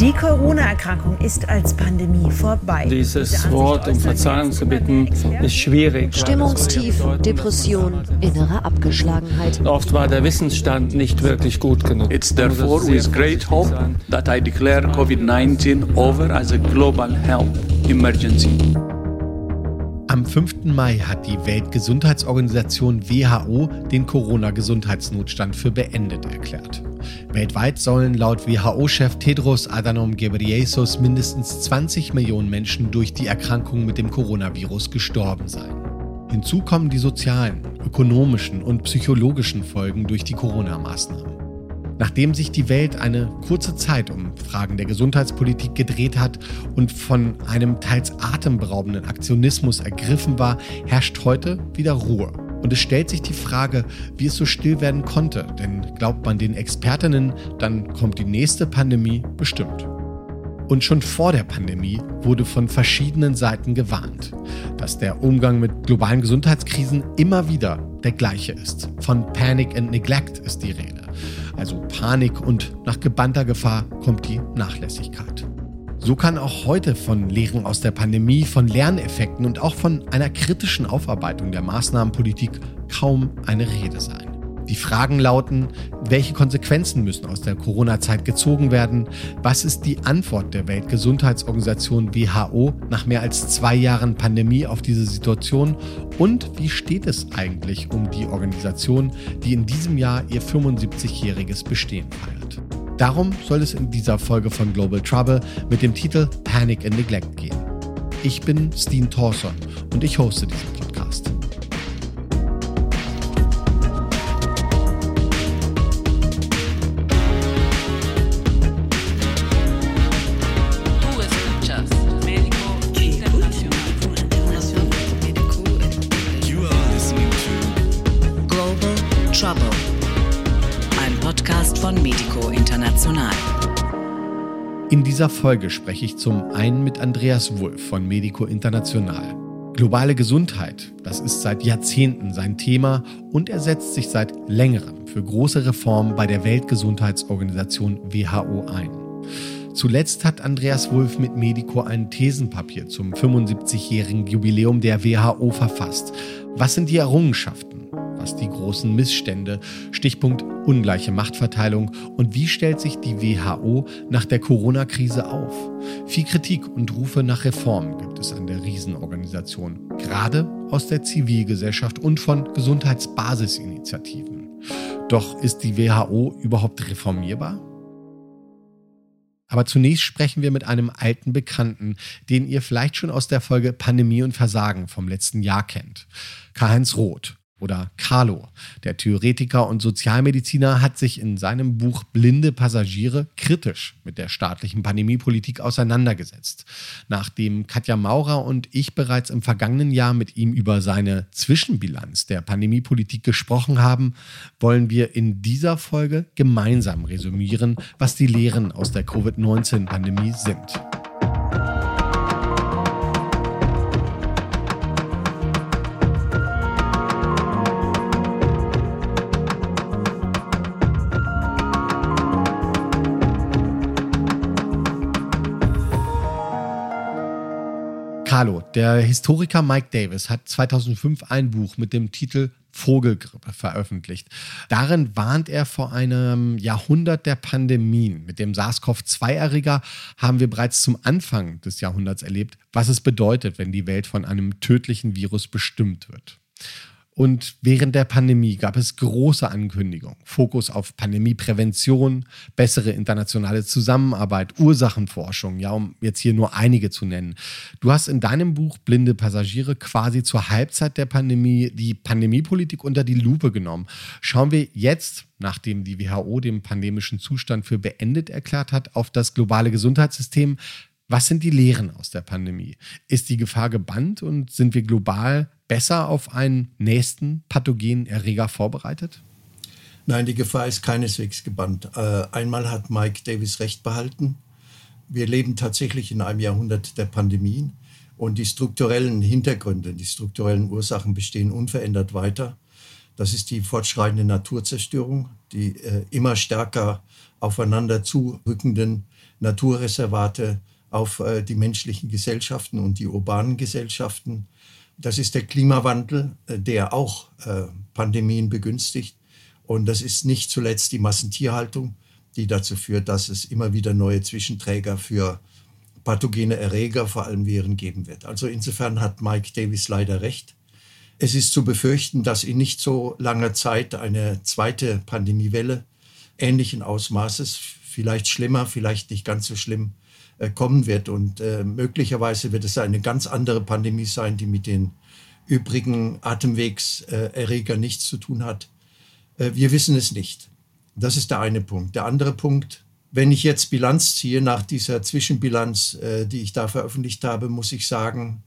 Die Corona-Erkrankung ist als Pandemie vorbei. Dieses Wort um Verzeihung zu bitten ist schwierig. Stimmungstief, Depression, innere Abgeschlagenheit. Oft war der Wissensstand nicht wirklich gut genug. It's therefore with great hope that I declare COVID-19 over as a global health emergency. Am 5. Mai hat die Weltgesundheitsorganisation WHO den Corona-Gesundheitsnotstand für beendet erklärt. Weltweit sollen laut WHO-Chef Tedros Adhanom Ghebreyesus mindestens 20 Millionen Menschen durch die Erkrankung mit dem Coronavirus gestorben sein. Hinzu kommen die sozialen, ökonomischen und psychologischen Folgen durch die Corona-Maßnahmen. Nachdem sich die Welt eine kurze Zeit um Fragen der Gesundheitspolitik gedreht hat und von einem teils atemberaubenden Aktionismus ergriffen war, herrscht heute wieder Ruhe. Und es stellt sich die Frage, wie es so still werden konnte, denn glaubt man den Expertinnen, dann kommt die nächste Pandemie bestimmt. Und schon vor der Pandemie wurde von verschiedenen Seiten gewarnt, dass der Umgang mit globalen Gesundheitskrisen immer wieder der gleiche ist. Von Panic and Neglect ist die Rede. Also Panik und nach gebannter Gefahr kommt die Nachlässigkeit. So kann auch heute von Lehren aus der Pandemie, von Lerneffekten und auch von einer kritischen Aufarbeitung der Maßnahmenpolitik kaum eine Rede sein. Die Fragen lauten, welche Konsequenzen müssen aus der Corona-Zeit gezogen werden? Was ist die Antwort der Weltgesundheitsorganisation WHO nach mehr als zwei Jahren Pandemie auf diese Situation? Und wie steht es eigentlich um die Organisation, die in diesem Jahr ihr 75-jähriges Bestehen feiert? Darum soll es in dieser Folge von Global Trouble mit dem Titel Panic and Neglect gehen. Ich bin Steen Thorson und ich hoste diesen Podcast. Dieser Folge spreche ich zum einen mit Andreas Wulff von Medico International. Globale Gesundheit, das ist seit Jahrzehnten sein Thema und er setzt sich seit längerem für große Reformen bei der Weltgesundheitsorganisation WHO ein. Zuletzt hat Andreas Wulff mit Medico ein Thesenpapier zum 75-jährigen Jubiläum der WHO verfasst. Was sind die Errungenschaften? Was die großen Missstände? Stichpunkt ungleiche Machtverteilung. Und wie stellt sich die WHO nach der Corona-Krise auf? Viel Kritik und Rufe nach Reformen gibt es an der Riesenorganisation, gerade aus der Zivilgesellschaft und von Gesundheitsbasisinitiativen. Doch ist die WHO überhaupt reformierbar? Aber zunächst sprechen wir mit einem alten Bekannten, den ihr vielleicht schon aus der Folge Pandemie und Versagen vom letzten Jahr kennt. Karl-Heinz Roth oder Carlo. Der Theoretiker und Sozialmediziner hat sich in seinem Buch Blinde Passagiere kritisch mit der staatlichen Pandemiepolitik auseinandergesetzt. Nachdem Katja Maurer und ich bereits im vergangenen Jahr mit ihm über seine Zwischenbilanz der Pandemiepolitik gesprochen haben, wollen wir in dieser Folge gemeinsam resümieren, was die Lehren aus der Covid-19-Pandemie sind. Carlo, der Historiker Mike Davis hat 2005 ein Buch mit dem Titel Vogelgrippe veröffentlicht. Darin warnt er vor einem Jahrhundert der Pandemien. Mit dem SARS-CoV-2-Erreger haben wir bereits zum Anfang des Jahrhunderts erlebt, was es bedeutet, wenn die Welt von einem tödlichen Virus bestimmt wird. Und während der Pandemie gab es große Ankündigungen. Fokus auf Pandemieprävention, bessere internationale Zusammenarbeit, Ursachenforschung, ja, um jetzt hier nur einige zu nennen. Du hast in deinem Buch Blinde Passagiere quasi zur Halbzeit der Pandemie die Pandemiepolitik unter die Lupe genommen. Schauen wir jetzt, nachdem die WHO den pandemischen Zustand für beendet erklärt hat, auf das globale Gesundheitssystem. Was sind die Lehren aus der Pandemie? Ist die Gefahr gebannt und sind wir global besser auf einen nächsten pathogenen Erreger vorbereitet? Nein, die Gefahr ist keineswegs gebannt. Äh, einmal hat Mike Davis recht behalten. Wir leben tatsächlich in einem Jahrhundert der Pandemien und die strukturellen Hintergründe, die strukturellen Ursachen bestehen unverändert weiter. Das ist die fortschreitende Naturzerstörung, die äh, immer stärker aufeinander zurückenden Naturreservate auf äh, die menschlichen Gesellschaften und die urbanen Gesellschaften. Das ist der Klimawandel, äh, der auch äh, Pandemien begünstigt. Und das ist nicht zuletzt die Massentierhaltung, die dazu führt, dass es immer wieder neue Zwischenträger für pathogene Erreger, vor allem Viren, geben wird. Also insofern hat Mike Davis leider recht. Es ist zu befürchten, dass in nicht so langer Zeit eine zweite Pandemiewelle ähnlichen Ausmaßes, vielleicht schlimmer, vielleicht nicht ganz so schlimm, kommen wird. Und äh, möglicherweise wird es eine ganz andere Pandemie sein, die mit den übrigen Atemwegserregern nichts zu tun hat. Äh, wir wissen es nicht. Das ist der eine Punkt. Der andere Punkt, wenn ich jetzt Bilanz ziehe nach dieser Zwischenbilanz, äh, die ich da veröffentlicht habe, muss ich sagen,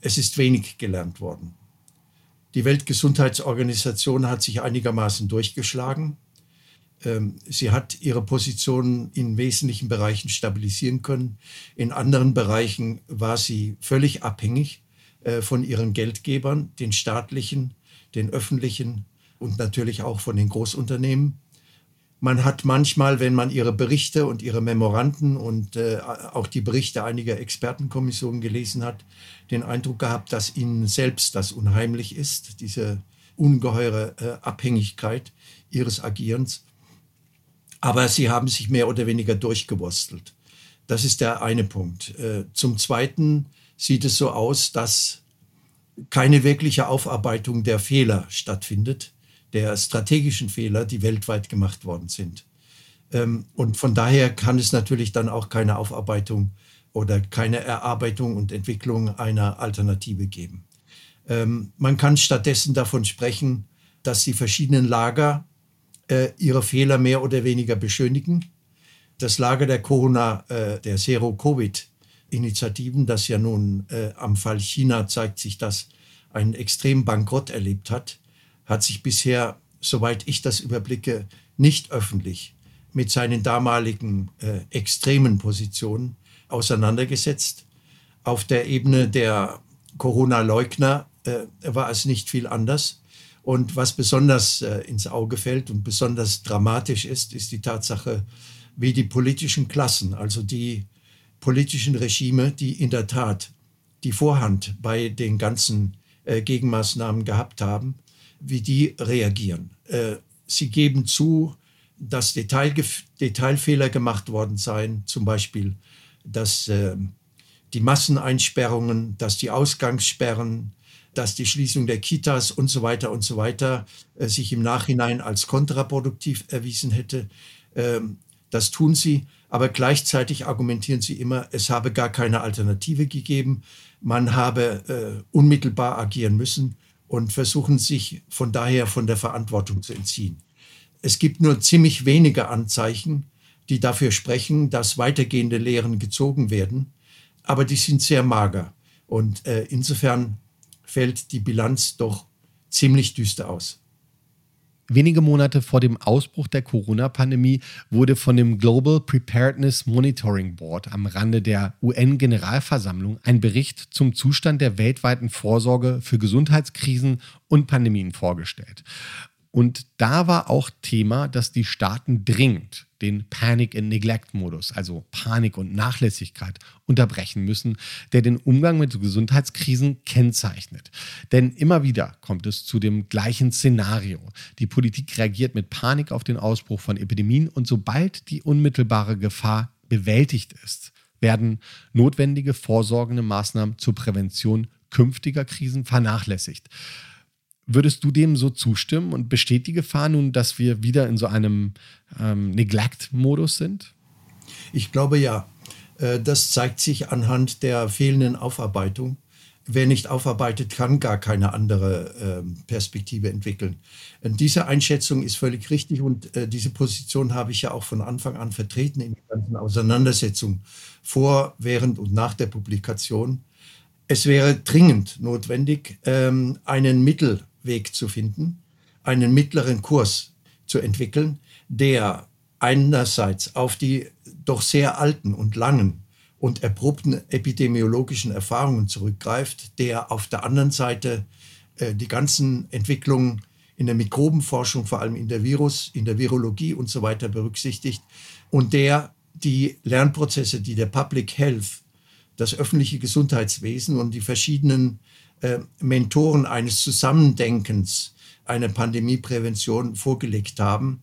es ist wenig gelernt worden. Die Weltgesundheitsorganisation hat sich einigermaßen durchgeschlagen. Ähm, sie hat ihre Position in wesentlichen Bereichen stabilisieren können. In anderen Bereichen war sie völlig abhängig äh, von ihren Geldgebern, den staatlichen, den öffentlichen und natürlich auch von den Großunternehmen. Man hat manchmal, wenn man ihre Berichte und ihre Memoranden und äh, auch die Berichte einiger Expertenkommissionen gelesen hat, den Eindruck gehabt, dass ihnen selbst das unheimlich ist, diese ungeheure äh, Abhängigkeit ihres Agierens. Aber sie haben sich mehr oder weniger durchgewurstelt. Das ist der eine Punkt. Äh, zum Zweiten sieht es so aus, dass keine wirkliche Aufarbeitung der Fehler stattfindet der strategischen Fehler, die weltweit gemacht worden sind. Ähm, und von daher kann es natürlich dann auch keine Aufarbeitung oder keine Erarbeitung und Entwicklung einer Alternative geben. Ähm, man kann stattdessen davon sprechen, dass die verschiedenen Lager äh, ihre Fehler mehr oder weniger beschönigen. Das Lager der Corona, äh, der Zero-Covid-Initiativen, das ja nun äh, am Fall China zeigt sich, dass einen extremen Bankrott erlebt hat, hat sich bisher, soweit ich das überblicke, nicht öffentlich mit seinen damaligen äh, extremen Positionen auseinandergesetzt. Auf der Ebene der Corona-Leugner äh, war es nicht viel anders. Und was besonders äh, ins Auge fällt und besonders dramatisch ist, ist die Tatsache, wie die politischen Klassen, also die politischen Regime, die in der Tat die Vorhand bei den ganzen äh, Gegenmaßnahmen gehabt haben, wie die reagieren. Äh, sie geben zu, dass Detail, Detailfehler gemacht worden seien, zum Beispiel, dass äh, die Masseneinsperrungen, dass die Ausgangssperren, dass die Schließung der Kitas und so weiter und so weiter äh, sich im Nachhinein als kontraproduktiv erwiesen hätte. Ähm, das tun sie, aber gleichzeitig argumentieren sie immer, es habe gar keine Alternative gegeben, man habe äh, unmittelbar agieren müssen und versuchen sich von daher von der Verantwortung zu entziehen. Es gibt nur ziemlich wenige Anzeichen, die dafür sprechen, dass weitergehende Lehren gezogen werden, aber die sind sehr mager. Und äh, insofern fällt die Bilanz doch ziemlich düster aus. Wenige Monate vor dem Ausbruch der Corona-Pandemie wurde von dem Global Preparedness Monitoring Board am Rande der UN-Generalversammlung ein Bericht zum Zustand der weltweiten Vorsorge für Gesundheitskrisen und Pandemien vorgestellt. Und da war auch Thema, dass die Staaten dringend den Panic and Neglect Modus, also Panik und Nachlässigkeit, unterbrechen müssen, der den Umgang mit Gesundheitskrisen kennzeichnet. Denn immer wieder kommt es zu dem gleichen Szenario. Die Politik reagiert mit Panik auf den Ausbruch von Epidemien und sobald die unmittelbare Gefahr bewältigt ist, werden notwendige vorsorgende Maßnahmen zur Prävention künftiger Krisen vernachlässigt. Würdest du dem so zustimmen und besteht die Gefahr nun, dass wir wieder in so einem ähm, Neglect-Modus sind? Ich glaube ja. Äh, das zeigt sich anhand der fehlenden Aufarbeitung. Wer nicht aufarbeitet, kann gar keine andere ähm, Perspektive entwickeln. Und diese Einschätzung ist völlig richtig und äh, diese Position habe ich ja auch von Anfang an vertreten in der ganzen Auseinandersetzung vor, während und nach der Publikation. Es wäre dringend notwendig, ähm, einen Mittel Weg zu finden, einen mittleren Kurs zu entwickeln, der einerseits auf die doch sehr alten und langen und erprobten epidemiologischen Erfahrungen zurückgreift, der auf der anderen Seite äh, die ganzen Entwicklungen in der Mikrobenforschung, vor allem in der Virus, in der Virologie und so weiter berücksichtigt und der die Lernprozesse, die der Public Health, das öffentliche Gesundheitswesen und die verschiedenen äh, Mentoren eines Zusammendenkens, einer Pandemieprävention vorgelegt haben,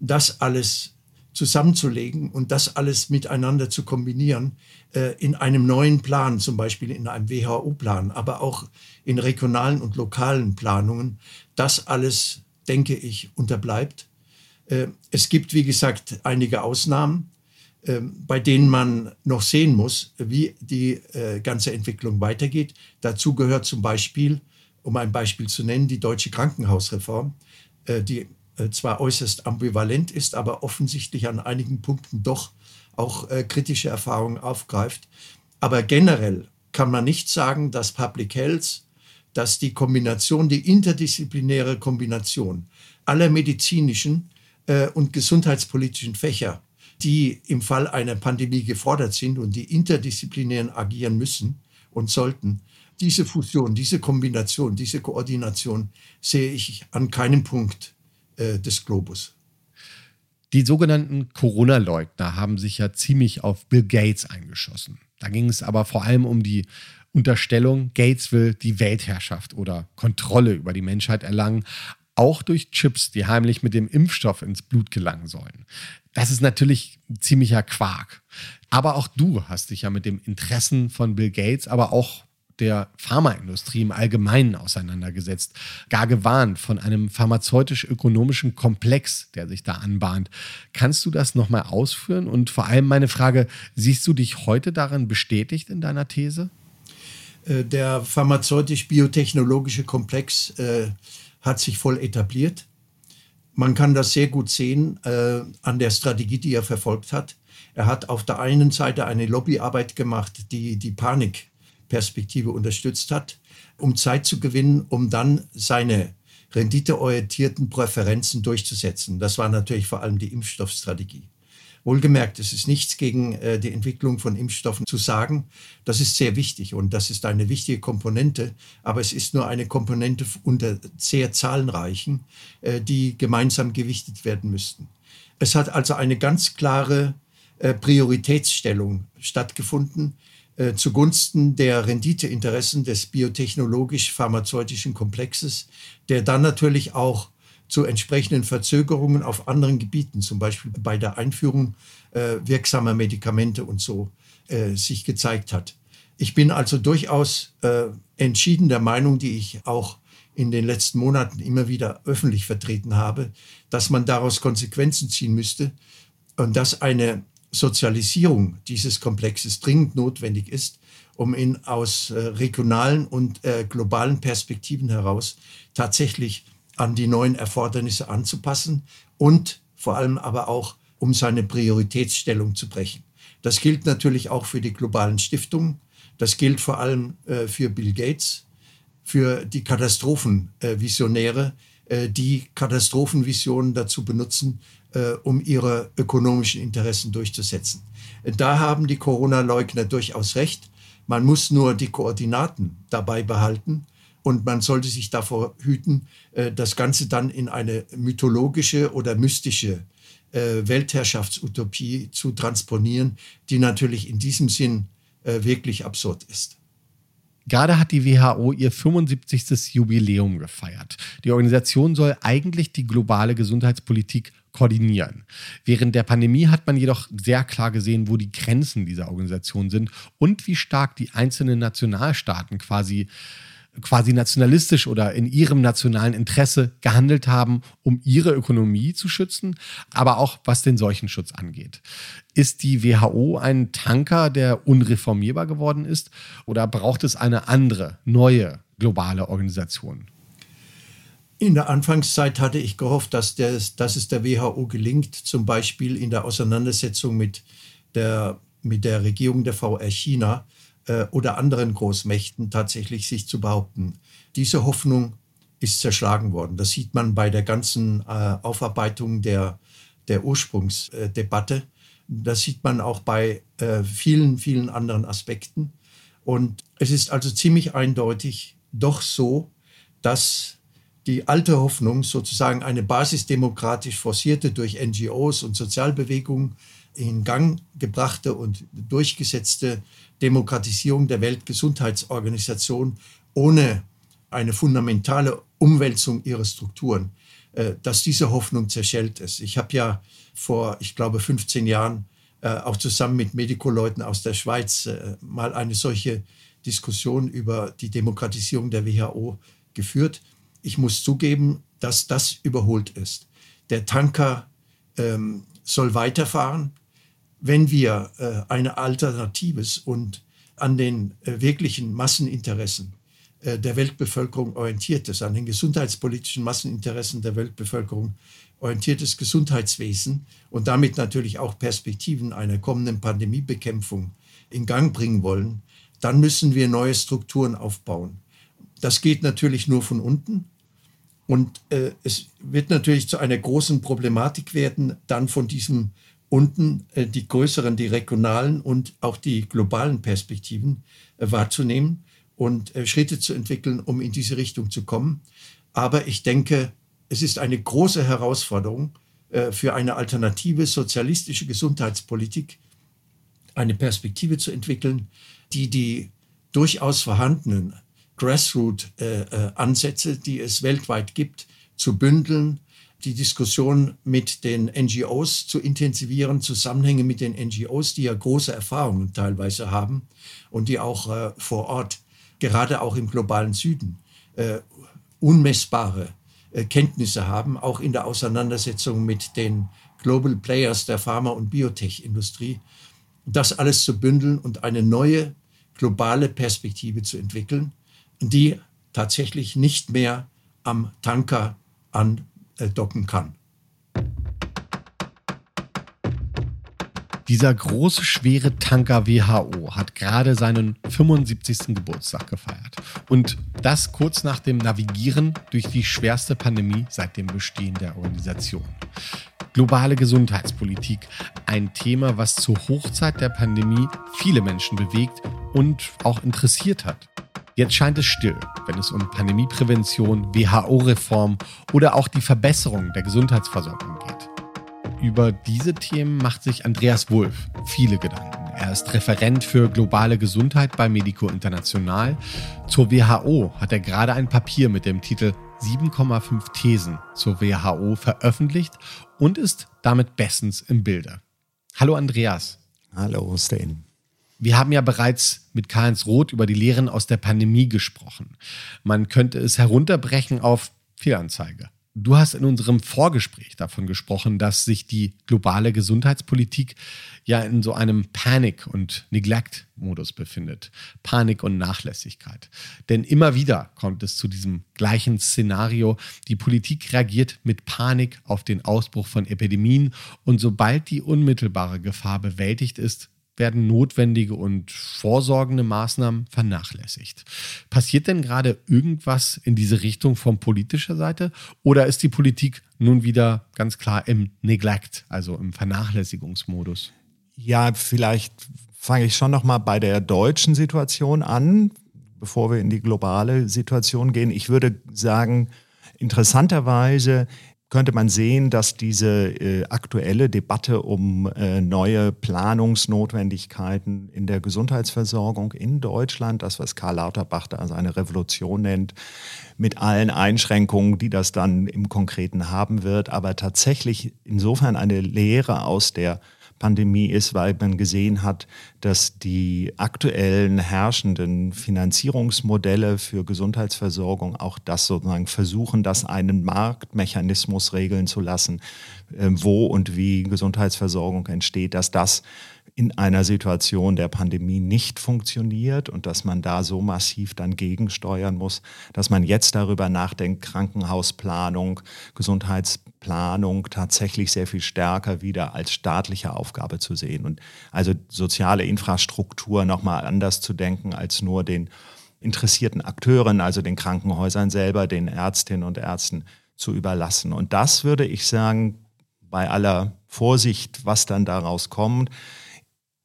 das alles zusammenzulegen und das alles miteinander zu kombinieren äh, in einem neuen Plan, zum Beispiel in einem WHO-Plan, aber auch in regionalen und lokalen Planungen. Das alles, denke ich, unterbleibt. Äh, es gibt, wie gesagt, einige Ausnahmen, bei denen man noch sehen muss, wie die äh, ganze Entwicklung weitergeht. Dazu gehört zum Beispiel, um ein Beispiel zu nennen, die deutsche Krankenhausreform, äh, die äh, zwar äußerst ambivalent ist, aber offensichtlich an einigen Punkten doch auch kritische Erfahrungen aufgreift. Aber generell kann man nicht sagen, dass Public Health, dass die Kombination, die interdisziplinäre Kombination aller medizinischen und gesundheitspolitischen Fächer, die im Fall einer Pandemie gefordert sind und die interdisziplinären agieren müssen und sollten, diese Fusion, diese Kombination, diese Koordination sehe ich an keinem Punkt äh, des Globus. Die sogenannten Corona-Leugner haben sich ja ziemlich auf Bill Gates eingeschossen. Da ging es aber vor allem um die Unterstellung, Gates will die Weltherrschaft oder Kontrolle über die Menschheit erlangen, auch durch Chips, die heimlich mit dem Impfstoff ins Blut gelangen sollen. Das ist natürlich ziemlicher Quark. Aber auch du hast dich ja mit den Interessen von Bill Gates, aber auch der Pharmaindustrie im Allgemeinen auseinandergesetzt, gar gewarnt von einem pharmazeutisch-ökonomischen Komplex, der sich da anbahnt. Kannst du das nochmal ausführen? Und vor allem meine Frage, siehst du dich heute darin bestätigt in deiner These? Äh, der pharmazeutisch-biotechnologische Komplex äh, hat sich voll etabliert. Man kann das sehr gut sehen äh, an der Strategie, die er verfolgt hat. Er hat auf der einen Seite eine Lobbyarbeit gemacht, die die Panik Perspektive unterstützt hat, um Zeit zu gewinnen, um dann seine renditeorientierten Präferenzen durchzusetzen. Das war natürlich vor allem die Impfstoffstrategie. Wohlgemerkt, es ist nichts gegen äh, die Entwicklung von Impfstoffen zu sagen. Das ist sehr wichtig und das ist eine wichtige Komponente, aber es ist nur eine Komponente unter sehr zahlenreichen, äh, die gemeinsam gewichtet werden müssten. Es hat also eine ganz klare äh, Prioritätsstellung stattgefunden äh, zugunsten der Renditeinteressen des biotechnologisch-pharmazeutischen Komplexes, der dann natürlich auch zu entsprechenden Verzögerungen auf anderen Gebieten, zum Beispiel bei der Einführung äh, wirksamer Medikamente und so, äh, sich gezeigt hat. Ich bin also durchaus äh, entschieden der Meinung, die ich auch in den letzten Monaten immer wieder öffentlich vertreten habe, dass man daraus Konsequenzen ziehen müsste und dass eine Sozialisierung dieses Komplexes dringend notwendig ist, um ihn aus äh, regionalen und äh, globalen Perspektiven heraus tatsächlich an die neuen Erfordernisse anzupassen und vor allem aber auch, um seine Prioritätsstellung zu brechen. Das gilt natürlich auch für die globalen Stiftungen. Das gilt vor allem äh, für Bill Gates, für die Katastrophenvisionäre, äh, die Katastrophenvisionen dazu benutzen, äh, um ihre ökonomischen Interessen durchzusetzen. Da haben die Corona-Leugner durchaus recht. Man muss nur die Koordinaten dabei behalten und man sollte sich davor hüten, äh, das Ganze dann in eine mythologische oder mystische äh, Weltherrschaftsutopie zu transponieren, die natürlich in diesem Sinn äh, wirklich absurd ist. Gerade hat die WHO ihr 75. Jubiläum gefeiert. Die Organisation soll eigentlich die globale Gesundheitspolitik koordinieren. Während der Pandemie hat man jedoch sehr klar gesehen, wo die Grenzen dieser Organisation sind und wie stark die einzelnen Nationalstaaten quasi quasi nationalistisch oder in ihrem nationalen Interesse gehandelt haben, um ihre Ökonomie zu schützen, aber auch was den Seuchenschutz angeht. Ist die WHO ein Tanker, der unreformierbar geworden ist, oder braucht es eine andere, neue globale Organisation? In der Anfangszeit hatte ich gehofft, dass, der, dass es der WHO gelingt, zum Beispiel in der Auseinandersetzung mit der, mit der Regierung der VR China, äh, oder anderen Großmächten tatsächlich sich zu behaupten. Diese Hoffnung ist zerschlagen worden. Das sieht man bei der ganzen äh, Aufarbeitung der, der Ursprungsdebatte. Das sieht man auch bei äh, vielen, vielen anderen Aspekten. Und es ist also ziemlich eindeutig doch so, dass die alte Hoffnung, sozusagen eine basisdemokratisch forcierte durch NGOs und Sozialbewegungen in Gang gebrachte und durchgesetzte Demokratisierung der Weltgesundheitsorganisation ohne eine fundamentale Umwälzung ihrer Strukturen, äh, dass diese Hoffnung zerschellt ist. Ich habe ja vor, ich glaube, 15 Jahren äh, auch zusammen mit Medikoleuten aus der Schweiz äh, mal eine solche Diskussion über die Demokratisierung der WHO geführt. Ich muss zugeben, dass das überholt ist. Der Tanker ähm, soll weiterfahren. Wenn wir äh, eine alternatives und an den äh, wirklichen Masseninteressen äh, der Weltbevölkerung orientiertes, an den gesundheitspolitischen Masseninteressen der Weltbevölkerung orientiertes Gesundheitswesen und damit natürlich auch Perspektiven einer kommenden Pandemiebekämpfung in Gang bringen wollen, dann müssen wir neue Strukturen aufbauen. Das geht natürlich nur von unten. Und äh, es wird natürlich zu einer großen Problematik werden, dann von diesem unten äh, die größeren, die regionalen und auch die globalen Perspektiven äh, wahrzunehmen und äh, Schritte zu entwickeln, um in diese Richtung zu kommen. Aber ich denke, es ist eine große Herausforderung für eine alternative sozialistische Gesundheitspolitik, eine Perspektive zu entwickeln, die die durchaus vorhandenen Grassroot-Ansätze, die es weltweit gibt, zu bündeln, die Diskussion mit den NGOs zu intensivieren, Zusammenhänge mit den NGOs, die ja große Erfahrungen teilweise haben und die auch äh, vor Ort, gerade auch im globalen Süden, äh, unmessbare äh, Kenntnisse haben, auch in der Auseinandersetzung mit den Global Players der Pharma- und Biotech-Industrie. Das alles zu bündeln und eine neue globale Perspektive zu entwickeln, die tatsächlich nicht mehr am Tanker andocken kann. Dieser große, schwere Tanker WHO hat gerade seinen 75. Geburtstag gefeiert. Und das kurz nach dem Navigieren durch die schwerste Pandemie seit dem Bestehen der Organisation. Globale Gesundheitspolitik, ein Thema, was zur Hochzeit der Pandemie viele Menschen bewegt und auch interessiert hat. Jetzt scheint es still, wenn es um Pandemieprävention, WHO-Reform oder auch die Verbesserung der Gesundheitsversorgung geht. Über diese Themen macht sich Andreas Wulff viele Gedanken. Er ist Referent für globale Gesundheit bei Medico International. Zur WHO hat er gerade ein Papier mit dem Titel 7,5 Thesen zur WHO veröffentlicht und ist damit bestens im Bilde. Hallo Andreas. Hallo Stan. Wir haben ja bereits mit Karls Roth über die Lehren aus der Pandemie gesprochen. Man könnte es herunterbrechen auf Fehlanzeige. Du hast in unserem Vorgespräch davon gesprochen, dass sich die globale Gesundheitspolitik ja in so einem Panic- und Neglect-Modus befindet. Panik und Nachlässigkeit. Denn immer wieder kommt es zu diesem gleichen Szenario. Die Politik reagiert mit Panik auf den Ausbruch von Epidemien und sobald die unmittelbare Gefahr bewältigt ist, werden notwendige und vorsorgende Maßnahmen vernachlässigt. Passiert denn gerade irgendwas in diese Richtung von politischer Seite oder ist die Politik nun wieder ganz klar im Neglect, also im Vernachlässigungsmodus? Ja, vielleicht fange ich schon noch mal bei der deutschen Situation an, bevor wir in die globale Situation gehen. Ich würde sagen, interessanterweise könnte man sehen, dass diese äh, aktuelle Debatte um äh, neue Planungsnotwendigkeiten in der Gesundheitsversorgung in Deutschland, das was Karl Lauterbach da seine Revolution nennt, mit allen Einschränkungen, die das dann im Konkreten haben wird, aber tatsächlich insofern eine Lehre aus der Pandemie ist, weil man gesehen hat, dass die aktuellen herrschenden Finanzierungsmodelle für Gesundheitsversorgung auch das sozusagen versuchen, das einen Marktmechanismus regeln zu lassen, äh, wo und wie Gesundheitsversorgung entsteht, dass das in einer Situation der Pandemie nicht funktioniert und dass man da so massiv dann gegensteuern muss, dass man jetzt darüber nachdenkt, Krankenhausplanung, Gesundheitsplanung tatsächlich sehr viel stärker wieder als staatliche Aufgabe zu sehen und also soziale Infrastruktur nochmal anders zu denken als nur den interessierten Akteuren, also den Krankenhäusern selber, den Ärztinnen und Ärzten zu überlassen. Und das würde ich sagen, bei aller Vorsicht, was dann daraus kommt,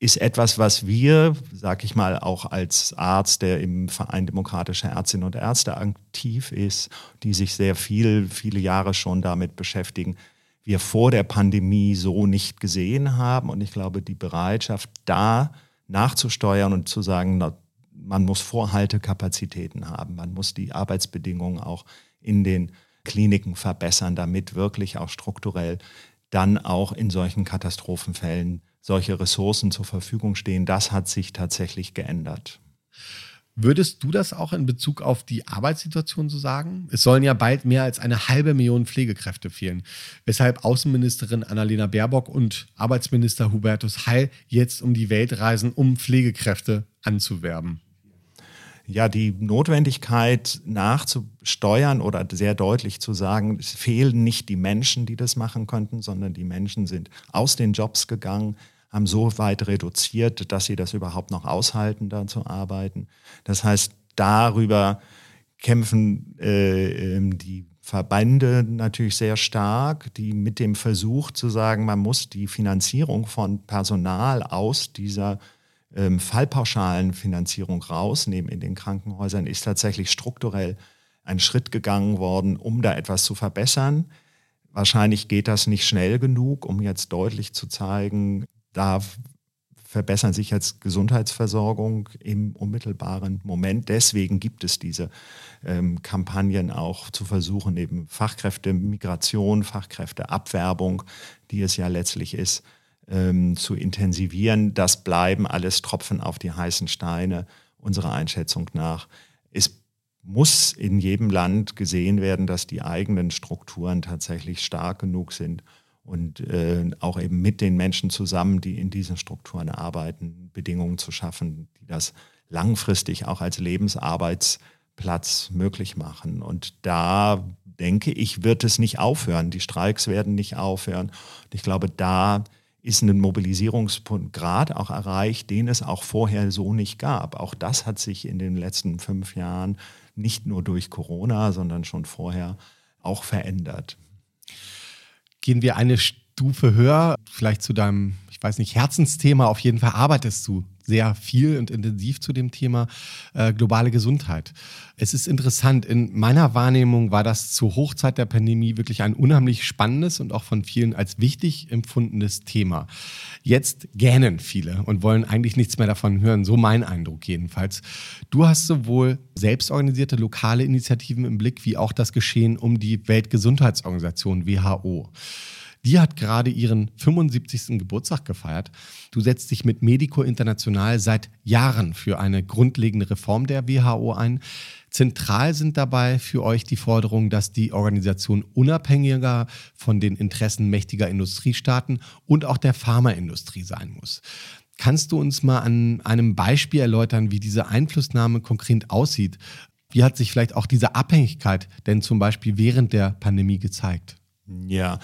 ist etwas, was wir, sag ich mal, auch als Arzt, der im Verein Demokratischer Ärztinnen und Ärzte aktiv ist, die sich sehr viel, viele Jahre schon damit beschäftigen, wir vor der Pandemie so nicht gesehen haben. Und ich glaube, die Bereitschaft, da nachzusteuern und zu sagen, na, man muss Vorhaltekapazitäten haben, man muss die Arbeitsbedingungen auch in den Kliniken verbessern, damit wirklich auch strukturell dann auch in solchen Katastrophenfällen solche Ressourcen zur Verfügung stehen. Das hat sich tatsächlich geändert. Würdest du das auch in Bezug auf die Arbeitssituation so sagen? Es sollen ja bald mehr als eine halbe Million Pflegekräfte fehlen, weshalb Außenministerin Annalena Baerbock und Arbeitsminister Hubertus Heil jetzt um die Welt reisen, um Pflegekräfte anzuwerben. Ja, die Notwendigkeit nachzusteuern oder sehr deutlich zu sagen, es fehlen nicht die Menschen, die das machen könnten, sondern die Menschen sind aus den Jobs gegangen, haben so weit reduziert, dass sie das überhaupt noch aushalten, da zu arbeiten. Das heißt, darüber kämpfen äh, ähm, die Verbände natürlich sehr stark, die mit dem Versuch zu sagen, man muss die Finanzierung von Personal aus dieser ähm, Fallpauschalenfinanzierung rausnehmen in den Krankenhäusern, ist tatsächlich strukturell ein Schritt gegangen worden, um da etwas zu verbessern. Wahrscheinlich geht das nicht schnell genug, um jetzt deutlich zu zeigen, da verbessern sich jetzt Gesundheitsversorgung im unmittelbaren Moment. Deswegen gibt es diese ähm, Kampagnen auch zu versuchen, eben Fachkräftemigration, Fachkräfteabwerbung, die es ja letztlich ist, ähm, zu intensivieren. Das bleiben alles Tropfen auf die heißen Steine unserer Einschätzung nach. Es muss in jedem Land gesehen werden, dass die eigenen Strukturen tatsächlich stark genug sind und äh, auch eben mit den Menschen zusammen, die in diesen Strukturen arbeiten, Bedingungen zu schaffen, die das langfristig auch als Lebensarbeitsplatz möglich machen. Und da denke ich, wird es nicht aufhören. Die Streiks werden nicht aufhören. Und ich glaube, da ist ein Mobilisierungsgrad auch erreicht, den es auch vorher so nicht gab. Auch das hat sich in den letzten fünf Jahren nicht nur durch Corona, sondern schon vorher auch verändert. Gehen wir eine Stufe höher, vielleicht zu deinem, ich weiß nicht, Herzensthema. Auf jeden Fall arbeitest du sehr viel und intensiv zu dem Thema äh, globale Gesundheit. Es ist interessant, in meiner Wahrnehmung war das zur Hochzeit der Pandemie wirklich ein unheimlich spannendes und auch von vielen als wichtig empfundenes Thema. Jetzt gähnen viele und wollen eigentlich nichts mehr davon hören, so mein Eindruck jedenfalls. Du hast sowohl selbstorganisierte lokale Initiativen im Blick, wie auch das Geschehen um die Weltgesundheitsorganisation WHO. Die hat gerade ihren 75. Geburtstag gefeiert. Du setzt dich mit Medico International seit Jahren für eine grundlegende Reform der WHO ein. Zentral sind dabei für euch die Forderungen, dass die Organisation unabhängiger von den Interessen mächtiger Industriestaaten und auch der Pharmaindustrie sein muss. Kannst du uns mal an einem Beispiel erläutern, wie diese Einflussnahme konkret aussieht? Wie hat sich vielleicht auch diese Abhängigkeit denn zum Beispiel während der Pandemie gezeigt? Ja,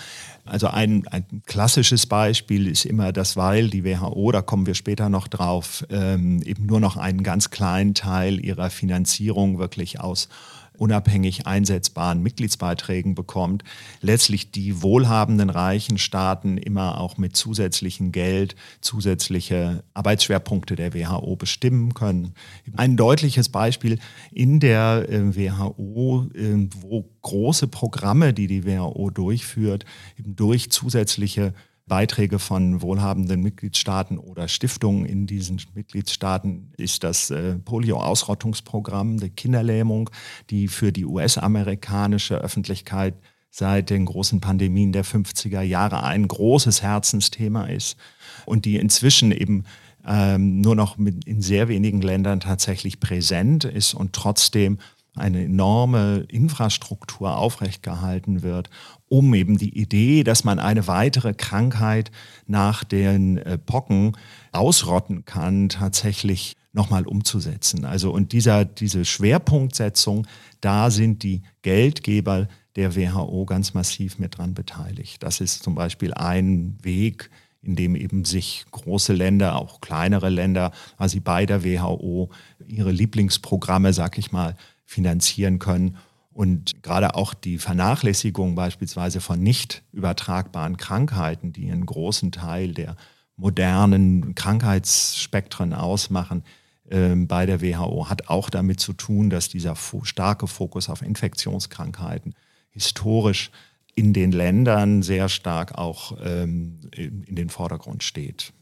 also ein, ein klassisches Beispiel ist immer das, weil die WHO, da kommen wir später noch drauf, ähm, eben nur noch einen ganz kleinen Teil ihrer Finanzierung wirklich aus unabhängig einsetzbaren Mitgliedsbeiträgen bekommt, letztlich die wohlhabenden reichen Staaten immer auch mit zusätzlichem Geld zusätzliche Arbeitsschwerpunkte der WHO bestimmen können. Ein deutliches Beispiel in der äh, WHO, äh, wo große Programme, die die WHO durchführt, durch zusätzliche Beiträge von wohlhabenden Mitgliedstaaten oder Stiftungen in diesen Mitgliedstaaten ist das äh, Polio-Ausrottungsprogramm, die Kinderlähmung, die für die US-amerikanische Öffentlichkeit seit den großen Pandemien der 50er Jahre ein großes Herzensthema ist und die inzwischen eben ähm, nur noch mit, in sehr wenigen Ländern tatsächlich präsent ist und trotzdem eine enorme Infrastruktur aufrechtgehalten wird, um eben die Idee, dass man eine weitere Krankheit nach den äh, Pocken ausrotten kann, tatsächlich nochmal umzusetzen. Also und dieser, diese Schwerpunktsetzung, da sind die Geldgeber der WHO ganz massiv mit dran beteiligt. Das ist zum Beispiel ein Weg, in dem eben sich große Länder, auch kleinere Länder, quasi bei der WHO ihre Lieblingsprogramme, sag ich mal, finanzieren können. Und gerade auch die Vernachlässigung beispielsweise von nicht übertragbaren Krankheiten, die einen großen Teil der modernen Krankheitsspektren ausmachen ähm, bei der WHO, hat auch damit zu tun, dass dieser starke Fokus auf Infektionskrankheiten historisch in den Ländern sehr stark auch ähm, in den Vordergrund steht.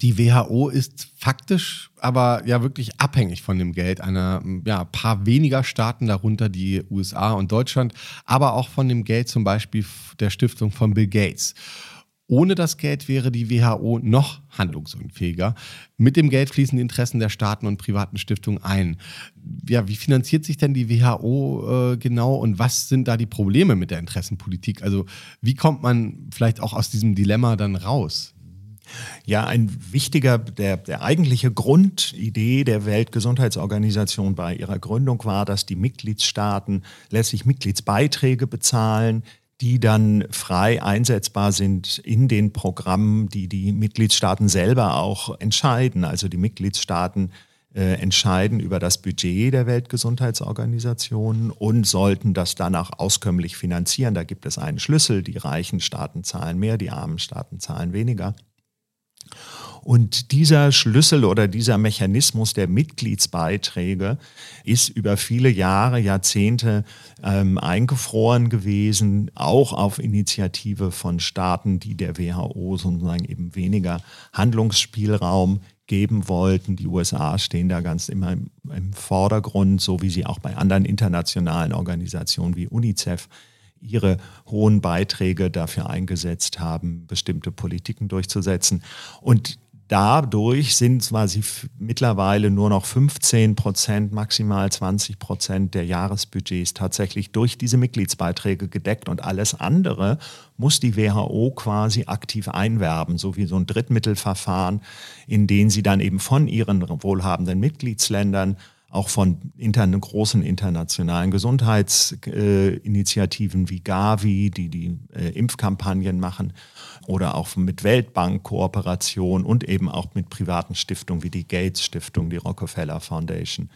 Die WHO ist faktisch aber ja wirklich abhängig von dem Geld einer ja, paar weniger Staaten, darunter die USA und Deutschland, aber auch von dem Geld zum Beispiel der Stiftung von Bill Gates. Ohne das Geld wäre die WHO noch handlungsunfähiger. Mit dem Geld fließen die Interessen der Staaten und privaten Stiftungen ein. Ja, wie finanziert sich denn die WHO äh, genau und was sind da die Probleme mit der Interessenpolitik? Also wie kommt man vielleicht auch aus diesem Dilemma dann raus? Ja, ein wichtiger, der, der eigentliche Grundidee der Weltgesundheitsorganisation bei ihrer Gründung war, dass die Mitgliedstaaten letztlich Mitgliedsbeiträge bezahlen, die dann frei einsetzbar sind in den Programmen, die die Mitgliedstaaten selber auch entscheiden. Also die Mitgliedstaaten äh, entscheiden über das Budget der Weltgesundheitsorganisation und sollten das dann auch auskömmlich finanzieren. Da gibt es einen Schlüssel. Die reichen Staaten zahlen mehr, die armen Staaten zahlen weniger. Und dieser Schlüssel oder dieser Mechanismus der Mitgliedsbeiträge ist über viele Jahre, Jahrzehnte ähm, eingefroren gewesen, auch auf Initiative von Staaten, die der WHO sozusagen eben weniger Handlungsspielraum geben wollten. Die USA stehen da ganz immer im, im Vordergrund, so wie sie auch bei anderen internationalen Organisationen wie UNICEF ihre hohen Beiträge dafür eingesetzt haben, bestimmte Politiken durchzusetzen. Und dadurch sind quasi mittlerweile nur noch 15 Prozent, maximal 20 Prozent der Jahresbudgets tatsächlich durch diese Mitgliedsbeiträge gedeckt und alles andere muss die WHO quasi aktiv einwerben, so wie so ein Drittmittelverfahren, in dem sie dann eben von ihren wohlhabenden Mitgliedsländern auch von internen, großen internationalen Gesundheitsinitiativen äh, wie Gavi, die die äh, Impfkampagnen machen, oder auch mit Weltbank-Kooperation und eben auch mit privaten Stiftungen wie die Gates Stiftung, die Rockefeller Foundation,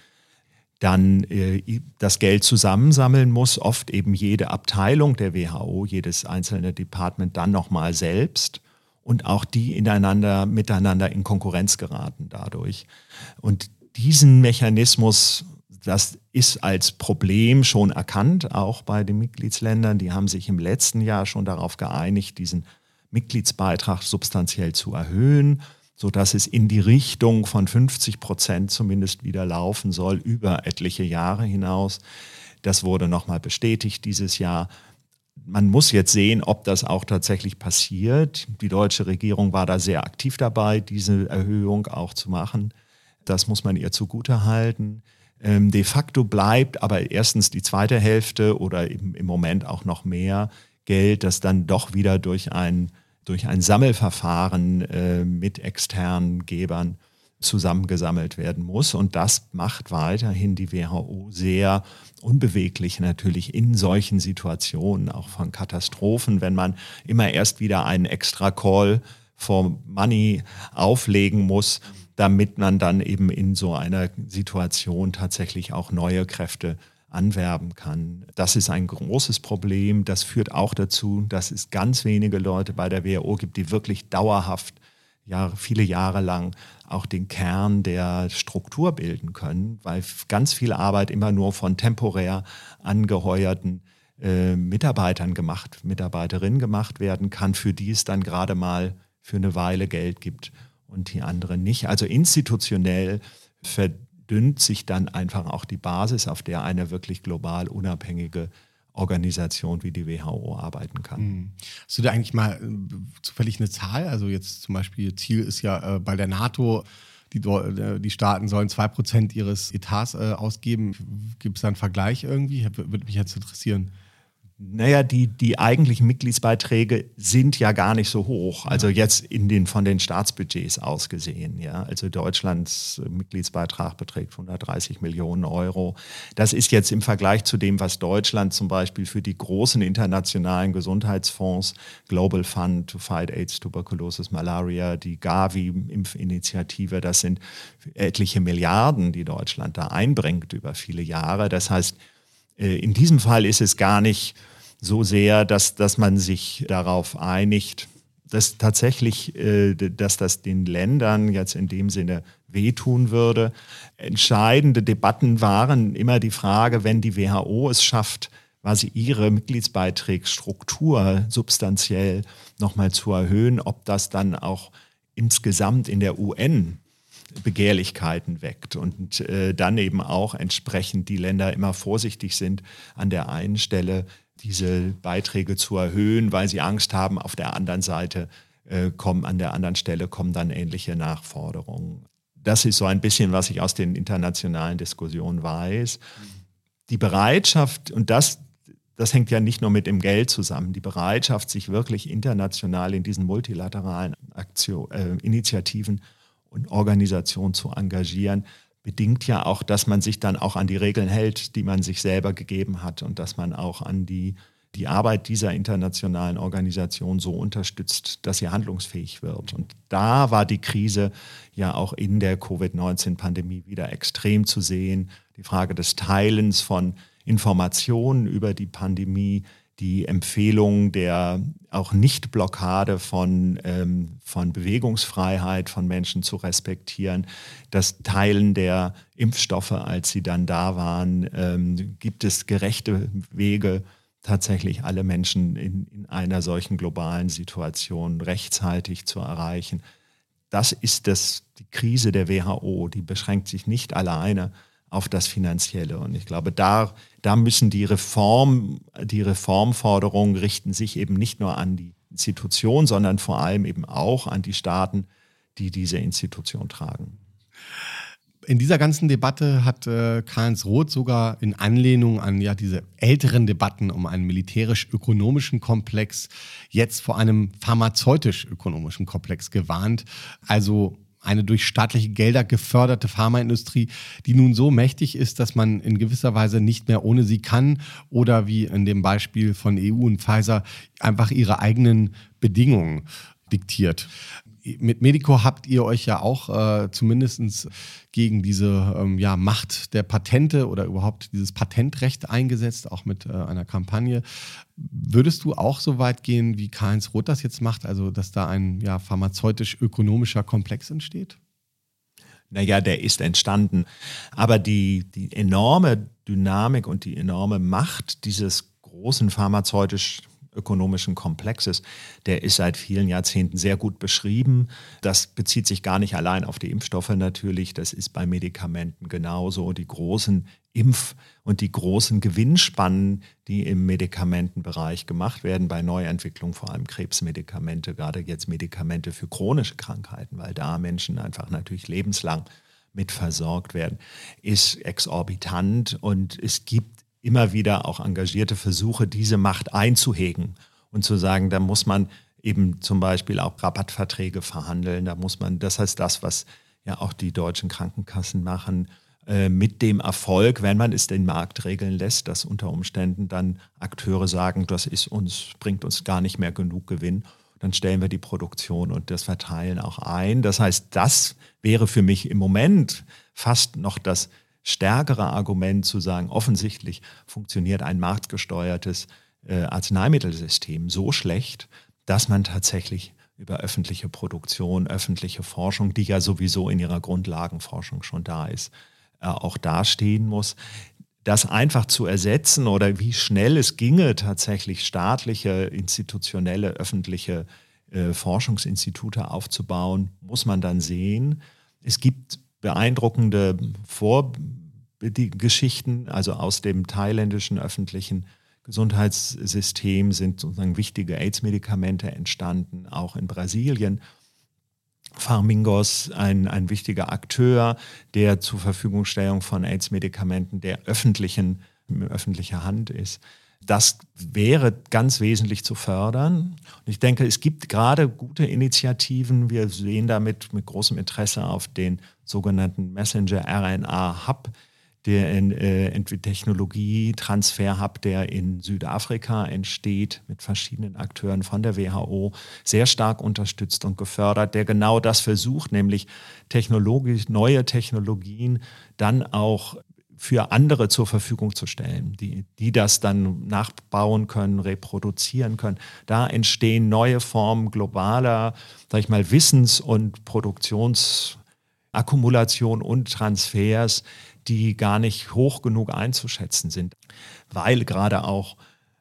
dann äh, das Geld zusammensammeln muss, oft eben jede Abteilung der WHO, jedes einzelne Department dann nochmal selbst und auch die ineinander, miteinander in Konkurrenz geraten dadurch. Und diesen Mechanismus, das ist als Problem schon erkannt, auch bei den Mitgliedsländern. Die haben sich im letzten Jahr schon darauf geeinigt, diesen Mitgliedsbeitrag substanziell zu erhöhen, sodass es in die Richtung von 50 Prozent zumindest wieder laufen soll, über etliche Jahre hinaus. Das wurde nochmal bestätigt dieses Jahr. Man muss jetzt sehen, ob das auch tatsächlich passiert. Die deutsche Regierung war da sehr aktiv dabei, diese Erhöhung auch zu machen. Das muss man ihr zugute halten. Ähm, de facto bleibt aber erstens die zweite Hälfte oder eben im Moment auch noch mehr Geld, das dann doch wieder durch ein, durch ein Sammelverfahren äh, mit externen Gebern zusammengesammelt werden muss. Und das macht weiterhin die WHO sehr unbeweglich natürlich in solchen Situationen, auch von Katastrophen, wenn man immer erst wieder einen extra Call for Money auflegen muss damit man dann eben in so einer Situation tatsächlich auch neue Kräfte anwerben kann. Das ist ein großes Problem. Das führt auch dazu, dass es ganz wenige Leute bei der WHO gibt, die wirklich dauerhaft, Jahre, viele Jahre lang auch den Kern der Struktur bilden können, weil ganz viel Arbeit immer nur von temporär angeheuerten äh, Mitarbeitern gemacht, Mitarbeiterinnen gemacht werden kann, für die es dann gerade mal für eine Weile Geld gibt und die anderen nicht. Also institutionell verdünnt sich dann einfach auch die Basis, auf der eine wirklich global unabhängige Organisation wie die WHO arbeiten kann. Hm. Hast du da eigentlich mal äh, zufällig eine Zahl? Also jetzt zum Beispiel Ziel ist ja äh, bei der NATO, die, äh, die Staaten sollen zwei Prozent ihres Etats äh, ausgeben. Gibt es da einen Vergleich irgendwie? Würde mich jetzt interessieren. Naja, die, die eigentlichen Mitgliedsbeiträge sind ja gar nicht so hoch. Also jetzt in den, von den Staatsbudgets ausgesehen. Ja. Also Deutschlands Mitgliedsbeitrag beträgt 130 Millionen Euro. Das ist jetzt im Vergleich zu dem, was Deutschland zum Beispiel für die großen internationalen Gesundheitsfonds, Global Fund to Fight AIDS, Tuberculosis, Malaria, die Gavi-Impfinitiative, das sind etliche Milliarden, die Deutschland da einbringt über viele Jahre. Das heißt, äh, in diesem Fall ist es gar nicht so sehr, dass, dass man sich darauf einigt, dass tatsächlich, äh, dass das den Ländern jetzt in dem Sinne wehtun würde. Entscheidende Debatten waren immer die Frage, wenn die WHO es schafft, quasi ihre Mitgliedsbeitragsstruktur substanziell nochmal zu erhöhen, ob das dann auch insgesamt in der UN Begehrlichkeiten weckt und äh, dann eben auch entsprechend die Länder immer vorsichtig sind, an der einen Stelle diese Beiträge zu erhöhen, weil sie Angst haben, auf der anderen Seite äh, kommen, an der anderen Stelle kommen dann ähnliche Nachforderungen. Das ist so ein bisschen, was ich aus den internationalen Diskussionen weiß. Die Bereitschaft, und das das hängt ja nicht nur mit dem Geld zusammen. Die Bereitschaft, sich wirklich international in diesen multilateralen Aktion, äh, Initiativen und Organisationen zu engagieren, bedingt ja auch, dass man sich dann auch an die Regeln hält, die man sich selber gegeben hat und dass man auch an die, die Arbeit dieser internationalen Organisation so unterstützt, dass sie handlungsfähig wird. Und da war die Krise ja auch in der Covid-19-Pandemie wieder extrem zu sehen. Die Frage des Teilens von Informationen über die Pandemie, die Empfehlung der auch Nicht-Blockade von, ähm, von Bewegungsfreiheit von Menschen zu respektieren, das Teilen der Impfstoffe, als sie dann da waren, ähm, gibt es gerechte Wege, tatsächlich alle Menschen in, in einer solchen globalen Situation rechtzeitig zu erreichen. Das ist das, die Krise der WHO, die beschränkt sich nicht alleine auf das Finanzielle. Und ich glaube, da, da müssen die Reform, die Reformforderungen richten sich eben nicht nur an die Institution, sondern vor allem eben auch an die Staaten, die diese Institution tragen. In dieser ganzen Debatte hat äh, Karls Roth sogar in Anlehnung an ja diese älteren Debatten um einen militärisch-ökonomischen Komplex jetzt vor einem pharmazeutisch-ökonomischen Komplex gewarnt. Also eine durch staatliche Gelder geförderte Pharmaindustrie, die nun so mächtig ist, dass man in gewisser Weise nicht mehr ohne sie kann oder wie in dem Beispiel von EU und Pfizer einfach ihre eigenen Bedingungen diktiert mit Medico habt ihr euch ja auch äh, zumindest gegen diese ähm, ja, Macht der Patente oder überhaupt dieses Patentrecht eingesetzt, auch mit äh, einer Kampagne. Würdest du auch so weit gehen, wie Karl-Heinz Roth das jetzt macht, also dass da ein ja, pharmazeutisch-ökonomischer Komplex entsteht? Naja, der ist entstanden. Aber die, die enorme Dynamik und die enorme Macht dieses großen pharmazeutisch ökonomischen Komplexes, der ist seit vielen Jahrzehnten sehr gut beschrieben. Das bezieht sich gar nicht allein auf die Impfstoffe natürlich, das ist bei Medikamenten genauso. Die großen Impf- und die großen Gewinnspannen, die im Medikamentenbereich gemacht werden, bei Neuentwicklung vor allem Krebsmedikamente, gerade jetzt Medikamente für chronische Krankheiten, weil da Menschen einfach natürlich lebenslang mit versorgt werden, ist exorbitant und es gibt immer wieder auch engagierte Versuche, diese Macht einzuhegen und zu sagen, da muss man eben zum Beispiel auch Rabattverträge verhandeln, da muss man, das heißt das, was ja auch die deutschen Krankenkassen machen, äh, mit dem Erfolg, wenn man es den Markt regeln lässt, dass unter Umständen dann Akteure sagen, das ist uns, bringt uns gar nicht mehr genug Gewinn, dann stellen wir die Produktion und das Verteilen auch ein. Das heißt, das wäre für mich im Moment fast noch das stärkere Argument zu sagen, offensichtlich funktioniert ein marktgesteuertes äh, Arzneimittelsystem so schlecht, dass man tatsächlich über öffentliche Produktion, öffentliche Forschung, die ja sowieso in ihrer Grundlagenforschung schon da ist, äh, auch dastehen muss. Das einfach zu ersetzen oder wie schnell es ginge, tatsächlich staatliche, institutionelle, öffentliche äh, Forschungsinstitute aufzubauen, muss man dann sehen. Es gibt beeindruckende Vorgeschichten, also aus dem thailändischen öffentlichen Gesundheitssystem sind sozusagen wichtige AIDS-Medikamente entstanden, auch in Brasilien. Farmingos, ein, ein wichtiger Akteur der zur Verfügungstellung von AIDS-Medikamenten der öffentlichen, öffentlicher Hand ist. Das wäre ganz wesentlich zu fördern. Und ich denke, es gibt gerade gute Initiativen. Wir sehen damit mit großem Interesse auf den sogenannten Messenger RNA Hub, der in, äh, Technologie-Transfer-Hub, der in Südafrika entsteht, mit verschiedenen Akteuren von der WHO, sehr stark unterstützt und gefördert, der genau das versucht, nämlich technologisch neue Technologien dann auch für andere zur Verfügung zu stellen, die, die das dann nachbauen können, reproduzieren können. Da entstehen neue Formen globaler, sag ich mal, Wissens- und Produktionsakkumulation und Transfers, die gar nicht hoch genug einzuschätzen sind, weil gerade auch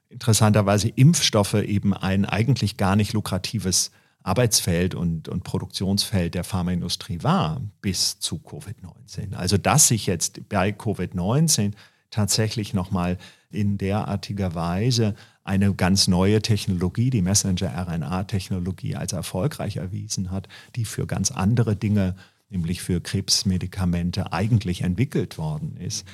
interessanterweise Impfstoffe eben ein eigentlich gar nicht lukratives Arbeitsfeld und, und Produktionsfeld der Pharmaindustrie war bis zu Covid-19. Also dass sich jetzt bei Covid-19 tatsächlich nochmal in derartiger Weise eine ganz neue Technologie, die Messenger-RNA-Technologie, als erfolgreich erwiesen hat, die für ganz andere Dinge, nämlich für Krebsmedikamente, eigentlich entwickelt worden ist,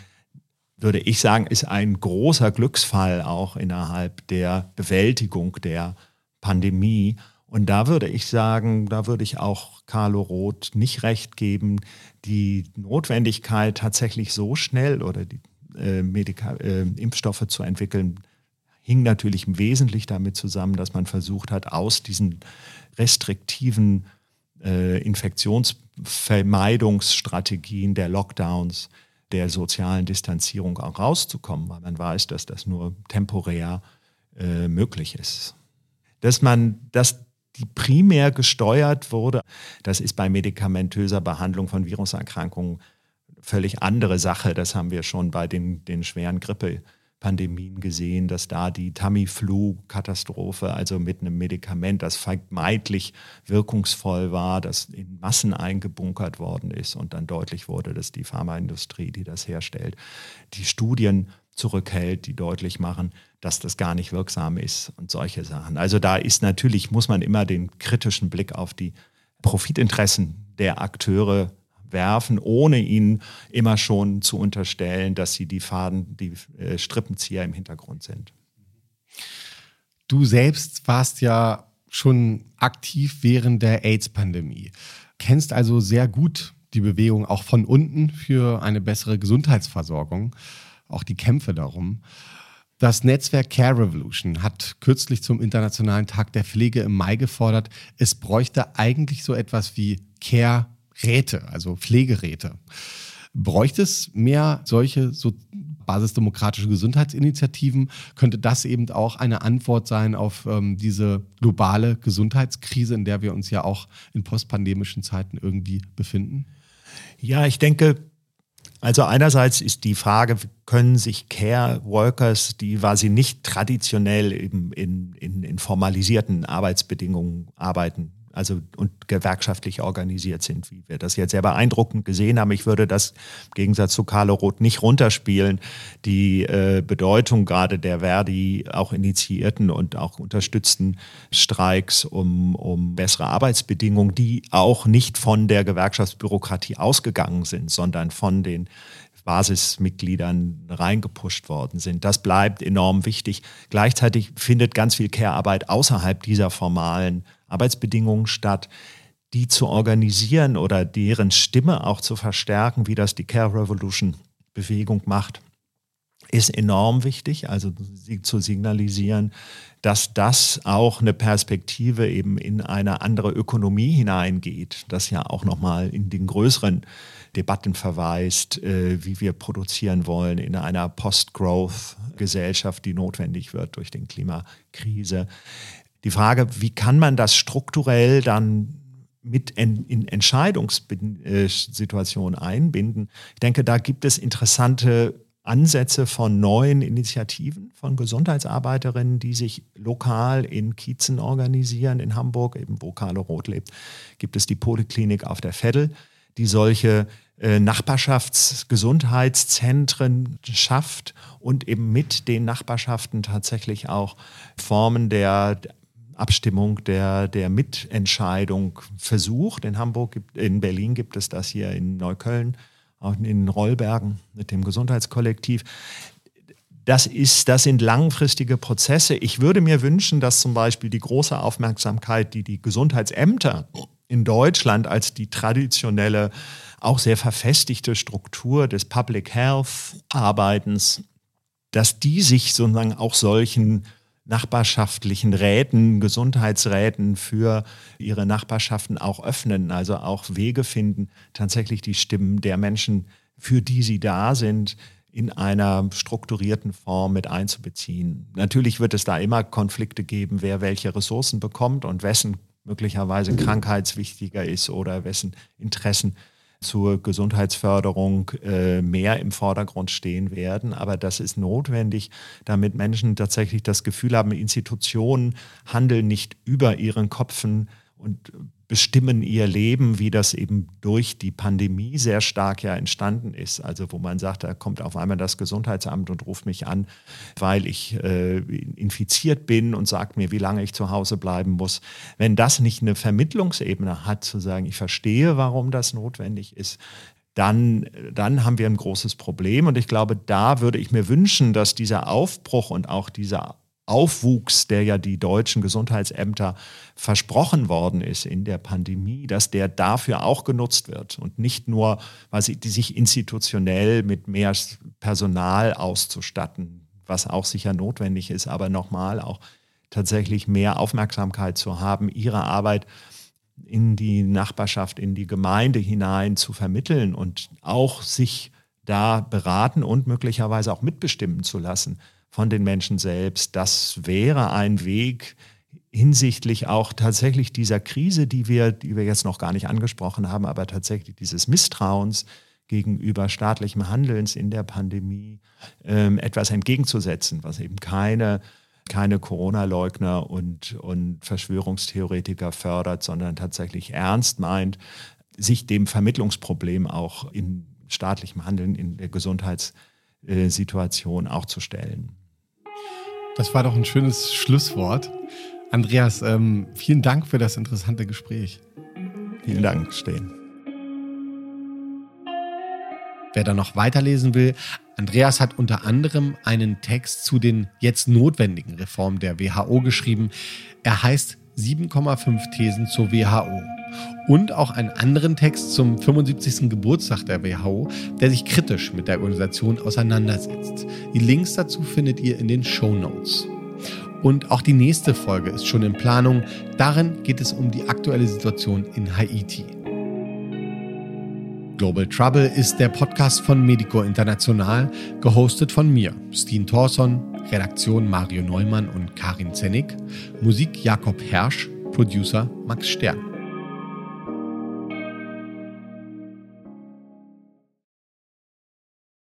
würde ich sagen, ist ein großer Glücksfall auch innerhalb der Bewältigung der Pandemie. Und da würde ich sagen, da würde ich auch Carlo Roth nicht recht geben, die Notwendigkeit tatsächlich so schnell oder die äh, Medika äh, Impfstoffe zu entwickeln, hing natürlich wesentlich damit zusammen, dass man versucht hat, aus diesen restriktiven äh, Infektionsvermeidungsstrategien der Lockdowns der sozialen Distanzierung auch rauszukommen, weil man weiß, dass das nur temporär äh, möglich ist. Dass man, dass die primär gesteuert wurde, das ist bei medikamentöser Behandlung von Viruserkrankungen völlig andere Sache. Das haben wir schon bei den, den schweren Grippe Pandemien gesehen, dass da die Tamiflu-Katastrophe, also mit einem Medikament, das vermeintlich wirkungsvoll war, das in Massen eingebunkert worden ist und dann deutlich wurde, dass die Pharmaindustrie, die das herstellt, die Studien zurückhält, die deutlich machen, dass das gar nicht wirksam ist und solche Sachen. Also da ist natürlich, muss man immer den kritischen Blick auf die Profitinteressen der Akteure werfen, ohne ihnen immer schon zu unterstellen, dass sie die Faden, die äh, Strippenzieher im Hintergrund sind. Du selbst warst ja schon aktiv während der AIDS-Pandemie, kennst also sehr gut die Bewegung auch von unten für eine bessere Gesundheitsversorgung, auch die Kämpfe darum. Das Netzwerk Care Revolution hat kürzlich zum Internationalen Tag der Pflege im Mai gefordert, es bräuchte eigentlich so etwas wie Care Räte, also Pflegeräte. Bräuchte es mehr solche so basisdemokratische Gesundheitsinitiativen? Könnte das eben auch eine Antwort sein auf ähm, diese globale Gesundheitskrise, in der wir uns ja auch in postpandemischen Zeiten irgendwie befinden? Ja, ich denke, also einerseits ist die Frage, können sich Care Workers, die quasi nicht traditionell eben in, in, in formalisierten Arbeitsbedingungen arbeiten, also und gewerkschaftlich organisiert sind, wie wir das jetzt sehr beeindruckend gesehen haben. Ich würde das im Gegensatz zu Carlo Roth nicht runterspielen. Die äh, Bedeutung gerade der Verdi auch initiierten und auch unterstützten Streiks um, um bessere Arbeitsbedingungen, die auch nicht von der Gewerkschaftsbürokratie ausgegangen sind, sondern von den Basismitgliedern reingepusht worden sind. Das bleibt enorm wichtig. Gleichzeitig findet ganz viel Care-Arbeit außerhalb dieser formalen Arbeitsbedingungen statt, die zu organisieren oder deren Stimme auch zu verstärken, wie das die Care Revolution Bewegung macht, ist enorm wichtig, also zu signalisieren, dass das auch eine Perspektive eben in eine andere Ökonomie hineingeht, das ja auch nochmal in den größeren Debatten verweist, äh, wie wir produzieren wollen in einer Post-Growth-Gesellschaft, die notwendig wird durch den Klimakrise die Frage, wie kann man das strukturell dann mit in, Entscheidungssituationen einbinden. Ich denke, da gibt es interessante Ansätze von neuen Initiativen von Gesundheitsarbeiterinnen, die sich lokal in Kiezen organisieren. In Hamburg, eben wo Carlo Roth lebt, gibt es die Poliklinik auf der Veddel, die solche äh, Nachbarschaftsgesundheitszentren schafft und eben mit den Nachbarschaften tatsächlich auch Formen der Abstimmung der, der Mitentscheidung versucht. In Hamburg, in Berlin gibt es das hier in Neukölln, auch in Rollbergen mit dem Gesundheitskollektiv. Das, ist, das sind langfristige Prozesse. Ich würde mir wünschen, dass zum Beispiel die große Aufmerksamkeit, die die Gesundheitsämter in Deutschland als die traditionelle, auch sehr verfestigte Struktur des Public Health Arbeitens, dass die sich sozusagen auch solchen nachbarschaftlichen Räten, Gesundheitsräten für ihre Nachbarschaften auch öffnen, also auch Wege finden, tatsächlich die Stimmen der Menschen, für die sie da sind, in einer strukturierten Form mit einzubeziehen. Natürlich wird es da immer Konflikte geben, wer welche Ressourcen bekommt und wessen möglicherweise krankheitswichtiger ist oder wessen Interessen zur Gesundheitsförderung äh, mehr im Vordergrund stehen werden. Aber das ist notwendig, damit Menschen tatsächlich das Gefühl haben, Institutionen handeln nicht über ihren Kopfen und bestimmen ihr Leben, wie das eben durch die Pandemie sehr stark ja entstanden ist. Also wo man sagt, da kommt auf einmal das Gesundheitsamt und ruft mich an, weil ich äh, infiziert bin und sagt mir, wie lange ich zu Hause bleiben muss. Wenn das nicht eine Vermittlungsebene hat, zu sagen, ich verstehe, warum das notwendig ist, dann, dann haben wir ein großes Problem. Und ich glaube, da würde ich mir wünschen, dass dieser Aufbruch und auch dieser Aufwuchs, der ja die deutschen Gesundheitsämter versprochen worden ist in der Pandemie, dass der dafür auch genutzt wird und nicht nur, weil sie die sich institutionell mit mehr Personal auszustatten, was auch sicher notwendig ist, aber nochmal auch tatsächlich mehr Aufmerksamkeit zu haben, ihre Arbeit in die Nachbarschaft, in die Gemeinde hinein zu vermitteln und auch sich da beraten und möglicherweise auch mitbestimmen zu lassen von den Menschen selbst. Das wäre ein Weg hinsichtlich auch tatsächlich dieser Krise, die wir, die wir jetzt noch gar nicht angesprochen haben, aber tatsächlich dieses Misstrauens gegenüber staatlichem Handelns in der Pandemie ähm, etwas entgegenzusetzen, was eben keine keine Corona-Leugner und, und Verschwörungstheoretiker fördert, sondern tatsächlich ernst meint, sich dem Vermittlungsproblem auch in staatlichem Handeln in der Gesundheitssituation auch zu stellen. Das war doch ein schönes Schlusswort. Andreas, ähm, vielen Dank für das interessante Gespräch. Vielen Dank, Stehen. Wer da noch weiterlesen will, Andreas hat unter anderem einen Text zu den jetzt notwendigen Reformen der WHO geschrieben. Er heißt 7,5 Thesen zur WHO und auch einen anderen Text zum 75. Geburtstag der WHO, der sich kritisch mit der Organisation auseinandersetzt. Die Links dazu findet ihr in den Show Notes. Und auch die nächste Folge ist schon in Planung. Darin geht es um die aktuelle Situation in Haiti. Global Trouble ist der Podcast von Medico International, gehostet von mir, Steen Thorson, Redaktion Mario Neumann und Karin Zennig, Musik Jakob Hersch, Producer Max Stern.